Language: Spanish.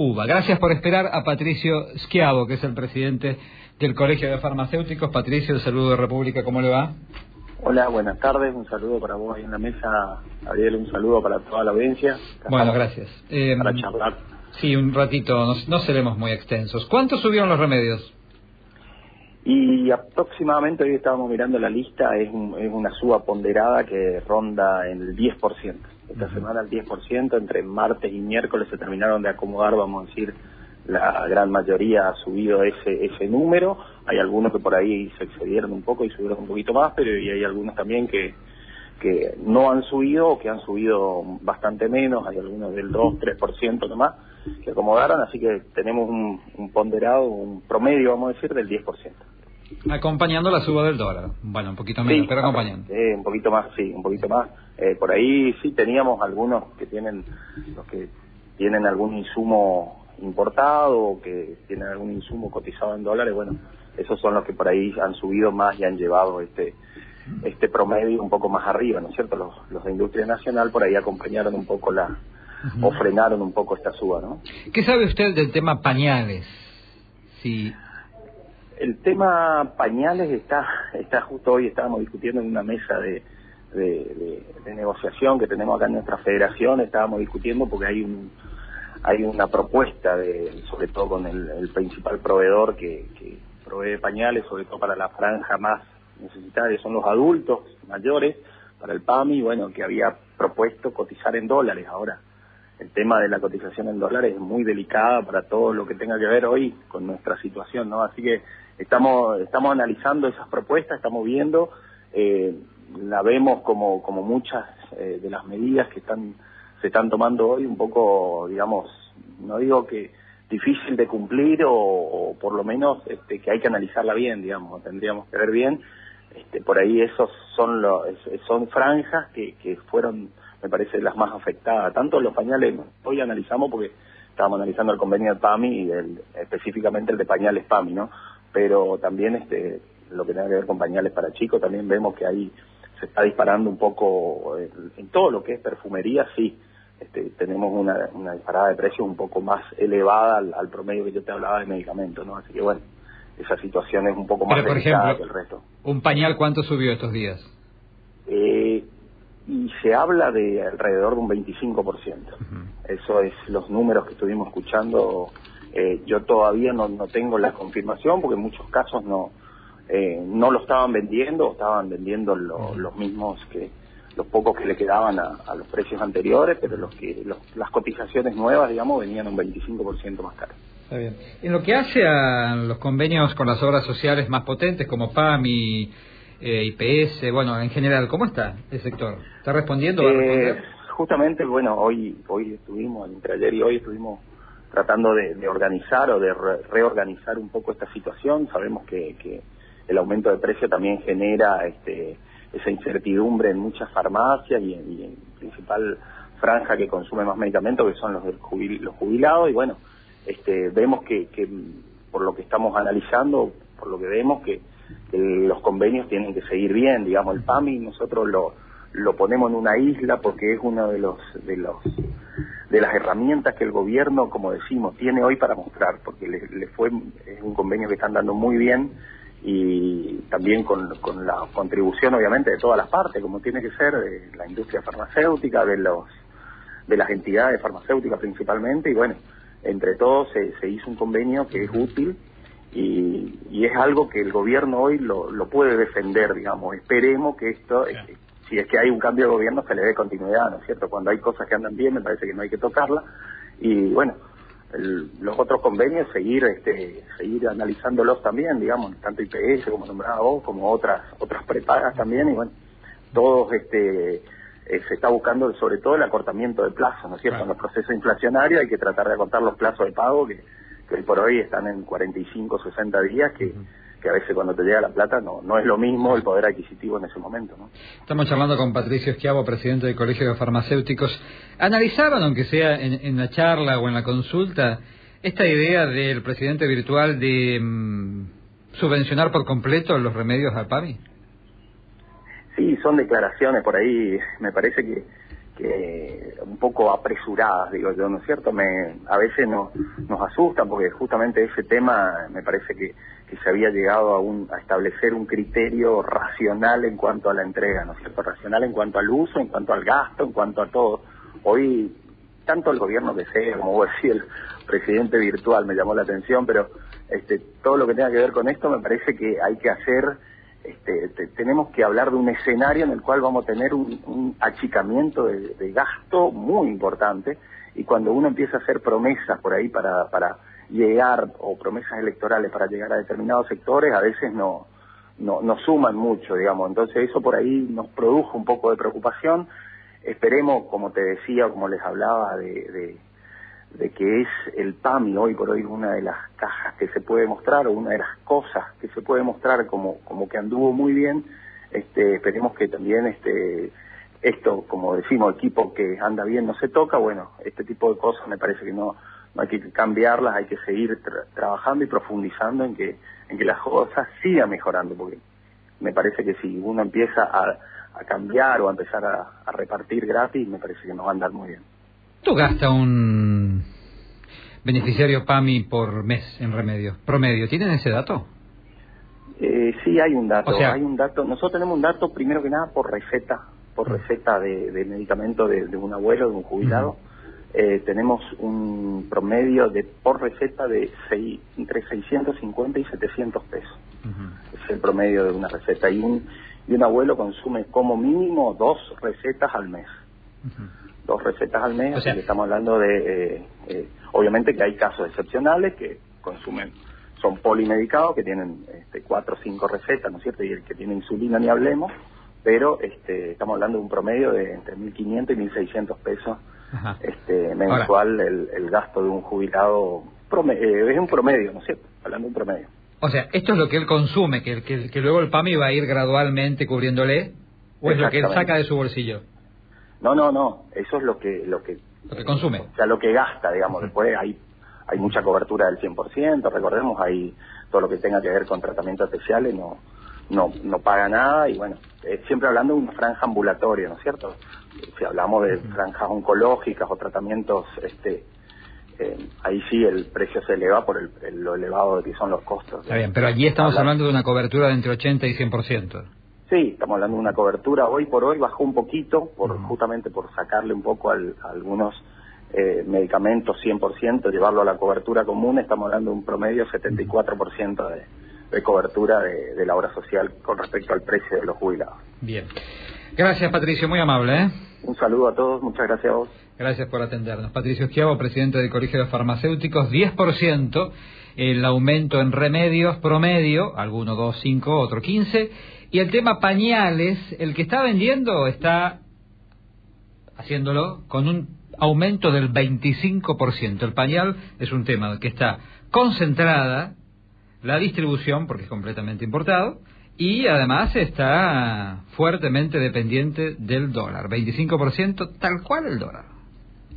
uva. Gracias por esperar a Patricio Schiavo, que es el presidente del Colegio de Farmacéuticos. Patricio, el saludo de República, ¿cómo le va? Hola, buenas tardes, un saludo para vos ahí en la mesa, Ariel, un saludo para toda la audiencia. Bueno, gracias. Eh, para charlar. Sí, un ratito, no, no seremos muy extensos. ¿Cuánto subieron los remedios? Y aproximadamente, hoy estábamos mirando la lista, es, es una suba ponderada que ronda en el 10%. Esta semana el 10%, entre martes y miércoles se terminaron de acomodar, vamos a decir, la gran mayoría ha subido ese, ese número. Hay algunos que por ahí se excedieron un poco y subieron un poquito más, pero y hay algunos también que, que no han subido o que han subido bastante menos. Hay algunos del 2, 3% nomás que acomodaron, así que tenemos un, un ponderado, un promedio, vamos a decir, del 10%. Acompañando la suba del dólar. Bueno, un poquito menos, pero acompañando. un poquito más, sí, un poquito más. Eh, por ahí sí teníamos algunos que tienen, los que tienen algún insumo importado o que tienen algún insumo cotizado en dólares, bueno, esos son los que por ahí han subido más y han llevado este este promedio un poco más arriba, ¿no es cierto? Los, los de industria nacional por ahí acompañaron un poco la, o frenaron un poco esta suba, ¿no? ¿Qué sabe usted del tema pañales? Sí el tema pañales está, está justo hoy, estábamos discutiendo en una mesa de, de, negociación que tenemos acá en nuestra federación, estábamos discutiendo porque hay un hay una propuesta de, sobre todo con el, principal proveedor que, que, provee pañales, sobre todo para la franja más necesitada, son los adultos mayores, para el PAMI, bueno, que había propuesto cotizar en dólares ahora. El tema de la cotización en dólares es muy delicada para todo lo que tenga que ver hoy con nuestra situación, ¿no? Así que estamos estamos analizando esas propuestas, estamos viendo, eh, la vemos como como muchas eh, de las medidas que están se están tomando hoy un poco, digamos, no digo que difícil de cumplir o, por lo menos este, que hay que analizarla bien, digamos, tendríamos que ver bien. Este, por ahí esos son los, son franjas que, que fueron, me parece, las más afectadas. Tanto los pañales, hoy analizamos porque estábamos analizando el convenio de PAMI y específicamente el de pañales PAMI, ¿no? Pero también este, lo que tiene que ver con pañales para chicos, también vemos que ahí se está disparando un poco en, todo lo que es perfumería, sí, este, tenemos una, una disparada de precios un poco más elevada al, promedio que yo te hablaba de medicamentos, ¿no? Así que bueno, esa situación es un poco más por ejemplo, que el resto. ¿Un pañal cuánto subió estos días? Eh, y se habla de alrededor de un 25%. Eso es los números que estuvimos escuchando eh, yo todavía no, no tengo la confirmación porque en muchos casos no eh, no lo estaban vendiendo estaban vendiendo los mismos que los pocos que le quedaban a, los precios anteriores, pero los que las cotizaciones nuevas, digamos, venían un 25% más caro. Está bien. En lo que hace a los convenios con las obras sociales más potentes como PAMI, eh, IPS, bueno, en general, ¿cómo está el sector? ¿Está respondiendo? Eh, justamente, bueno, hoy hoy estuvimos, entre ayer y hoy estuvimos tratando de, organizar o de reorganizar un poco esta situación. Sabemos que, que, el aumento de precio también genera este, esa incertidumbre en muchas farmacias y en, principal franja que consume más medicamentos, que son los, los jubilados. Y bueno, este, vemos que, que, por lo que estamos analizando, por lo que vemos, que, los convenios tienen que seguir bien. Digamos, el PAMI nosotros lo, lo ponemos en una isla porque es uno de los de los de las herramientas que el gobierno, como decimos, tiene hoy para mostrar, porque le, fue es un convenio que están dando muy bien y también con, con, la contribución obviamente de todas las partes, como tiene que ser de la industria farmacéutica, de los de las entidades farmacéuticas principalmente y bueno, entre todos se, se hizo un convenio que es útil y, y, es algo que el gobierno hoy lo, lo puede defender, digamos. Esperemos que esto, si es que hay un cambio de gobierno, se le dé continuidad, ¿no es cierto? Cuando hay cosas que andan bien, me parece que no hay que tocarla. Y bueno, los otros convenios, seguir este, seguir analizándolos también, digamos, tanto IPS como nombrado vos, como otras otras prepagas también. Y bueno, todos este eh, se está buscando sobre todo el acortamiento de plazos, ¿no es cierto? En los procesos inflacionarios hay que tratar de acortar los plazos de pago que, que hoy por hoy están en 45, 60 días, que que a veces cuando te llega la plata no, no es lo mismo el poder adquisitivo en ese momento. ¿no? Estamos charlando con Patricio Esquiavo, presidente del Colegio de Farmacéuticos. ¿Analizaban, aunque sea en, la charla o en la consulta, esta idea del presidente virtual de mm, subvencionar por completo los remedios al PAMI? Sí, son declaraciones por ahí. Me parece que, que un poco apresuradas, digo yo, ¿no es cierto? Me, a veces nos, nos asusta porque justamente ese tema me parece que, que se había llegado a, un, a establecer un criterio racional en cuanto a la entrega, ¿no es cierto? Racional en cuanto al uso, en cuanto al gasto, en cuanto a todo. Hoy, tanto el gobierno que sea, como vos decís, el presidente virtual me llamó la atención, pero este, todo lo que tenga que ver con esto me parece que hay que hacer este, tenemos que hablar de un escenario en el cual vamos a tener un, achicamiento de, gasto muy importante y cuando uno empieza a hacer promesas por ahí para, para llegar o promesas electorales para llegar a determinados sectores a veces no, no, no suman mucho, digamos. Entonces eso por ahí nos produjo un poco de preocupación. Esperemos, como te decía, como les hablaba, de de que es el PAMI hoy por hoy una de las cajas que se puede mostrar o una de las cosas que se puede mostrar como, como que anduvo muy bien, este, esperemos que también este, esto, como decimos, equipo que anda bien no se toca, bueno, este tipo de cosas me parece que no, no hay que cambiarlas, hay que seguir trabajando y profundizando en que, en que las cosas sigan mejorando, porque me parece que si uno empieza a, a cambiar o a empezar a, a repartir gratis, me parece que no va a andar muy bien. ¿Tú gasta un beneficiario PAMI por mes en remedio? Promedio, ¿tienen ese dato? Eh, sí, hay un dato. hay un dato. Nosotros tenemos un dato, primero que nada, por receta, por mm. receta de, medicamento de, un abuelo, de un jubilado. Eh, tenemos un promedio de por receta de entre 650 y 700 pesos. Es el promedio de una receta. Y un, y un abuelo consume como mínimo dos recetas al mes dos recetas al mes, estamos hablando de, eh, eh, obviamente que hay casos excepcionales que consumen, son polimedicados, que tienen este, cuatro o cinco recetas, ¿no es cierto? Y el que tiene insulina ni hablemos, pero este, estamos hablando de un promedio de entre 1.500 y 1.600 pesos este, mensual el, gasto de un jubilado, eh, es un promedio, ¿no es cierto? Hablando de un promedio. O sea, esto es lo que él consume, que, que, que luego el PAMI va a ir gradualmente cubriéndole, o es lo que él saca de su bolsillo. No, no, no, eso es lo que lo que, consume. O sea, lo que gasta, digamos, después hay hay mucha cobertura del 100%, recordemos, hay todo lo que tenga que ver con tratamientos especiales no no no paga nada y bueno, siempre hablando de una franja ambulatoria, ¿no es cierto? Si hablamos de franjas oncológicas o tratamientos este eh, ahí sí el precio se eleva por el, lo elevado que son los costos. Está bien, pero allí estamos hablando de una cobertura de entre 80 y 100%. Sí, estamos hablando de una cobertura. Hoy por hoy bajó un poquito, por justamente por sacarle un poco al, a algunos eh, medicamentos 100%, llevarlo a la cobertura común. Estamos hablando de un promedio 74% de, de cobertura de, de, la obra social con respecto al precio de los jubilados. Bien. Gracias, Patricio. Muy amable. ¿eh? Un saludo a todos. Muchas gracias a vos. Gracias por atendernos. Patricio Esquiavo, presidente del Colegio de Farmacéuticos, 10% el aumento en remedios promedio, alguno 2, 5, otro 15 y el tema pañales, el que está vendiendo está haciéndolo con un aumento del 25%. El pañal es un tema que está concentrada la distribución, porque es completamente importado, y además está fuertemente dependiente del dólar. 25% tal cual el dólar.